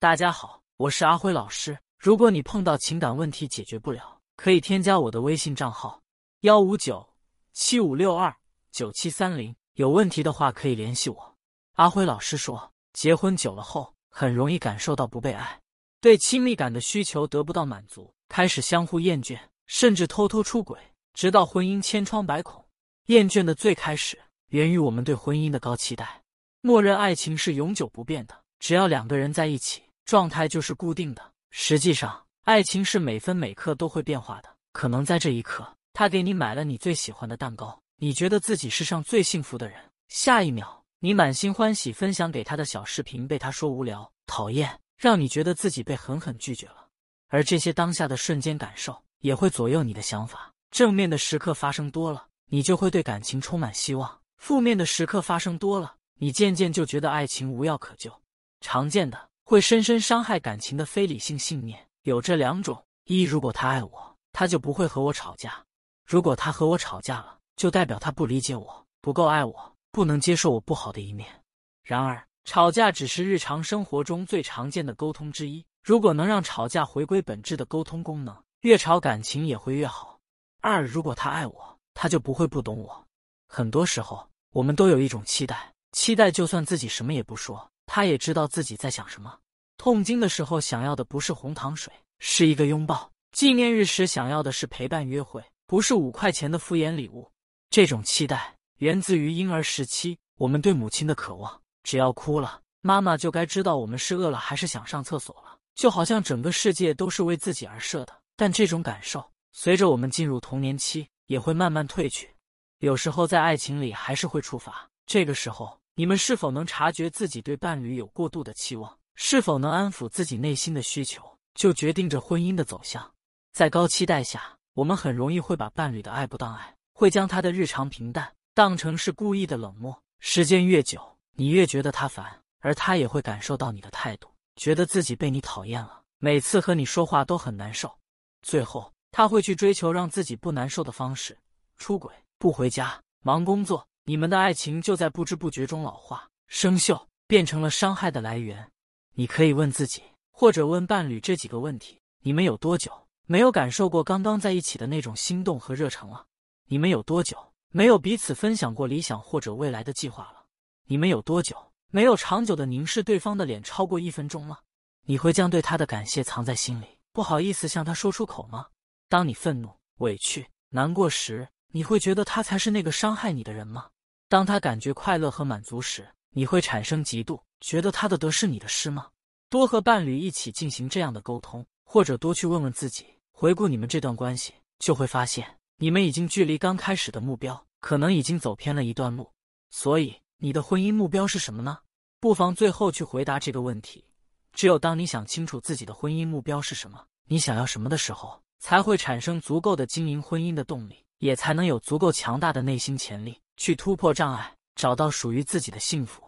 大家好，我是阿辉老师。如果你碰到情感问题解决不了，可以添加我的微信账号：幺五九七五六二九七三零。有问题的话可以联系我。阿辉老师说，结婚久了后，很容易感受到不被爱，对亲密感的需求得不到满足，开始相互厌倦，甚至偷偷出轨，直到婚姻千疮百孔。厌倦的最开始源于我们对婚姻的高期待，默认爱情是永久不变的。只要两个人在一起，状态就是固定的。实际上，爱情是每分每刻都会变化的。可能在这一刻，他给你买了你最喜欢的蛋糕，你觉得自己世上最幸福的人；下一秒，你满心欢喜分享给他的小视频被他说无聊、讨厌，让你觉得自己被狠狠拒绝了。而这些当下的瞬间感受，也会左右你的想法。正面的时刻发生多了，你就会对感情充满希望；负面的时刻发生多了，你渐渐就觉得爱情无药可救。常见的会深深伤害感情的非理性信念有这两种：一，如果他爱我，他就不会和我吵架；如果他和我吵架了，就代表他不理解我，不够爱我，不能接受我不好的一面。然而，吵架只是日常生活中最常见的沟通之一。如果能让吵架回归本质的沟通功能，越吵感情也会越好。二，如果他爱我，他就不会不懂我。很多时候，我们都有一种期待，期待就算自己什么也不说。他也知道自己在想什么。痛经的时候想要的不是红糖水，是一个拥抱；纪念日时想要的是陪伴约会，不是五块钱的敷衍礼物。这种期待源自于婴儿时期我们对母亲的渴望。只要哭了，妈妈就该知道我们是饿了还是想上厕所了，就好像整个世界都是为自己而设的。但这种感受随着我们进入童年期也会慢慢褪去，有时候在爱情里还是会触发。这个时候。你们是否能察觉自己对伴侣有过度的期望？是否能安抚自己内心的需求，就决定着婚姻的走向。在高期待下，我们很容易会把伴侣的爱不当爱，会将他的日常平淡当成是故意的冷漠。时间越久，你越觉得他烦，而他也会感受到你的态度，觉得自己被你讨厌了。每次和你说话都很难受，最后他会去追求让自己不难受的方式，出轨、不回家、忙工作。你们的爱情就在不知不觉中老化、生锈，变成了伤害的来源。你可以问自己，或者问伴侣这几个问题：你们有多久没有感受过刚刚在一起的那种心动和热诚了？你们有多久没有彼此分享过理想或者未来的计划了？你们有多久没有长久的凝视对方的脸超过一分钟了？你会将对他的感谢藏在心里，不好意思向他说出口吗？当你愤怒、委屈、难过时，你会觉得他才是那个伤害你的人吗？当他感觉快乐和满足时，你会产生嫉妒，觉得他的得是你的失吗？多和伴侣一起进行这样的沟通，或者多去问问自己，回顾你们这段关系，就会发现你们已经距离刚开始的目标可能已经走偏了一段路。所以，你的婚姻目标是什么呢？不妨最后去回答这个问题。只有当你想清楚自己的婚姻目标是什么，你想要什么的时候，才会产生足够的经营婚姻的动力，也才能有足够强大的内心潜力。去突破障碍，找到属于自己的幸福。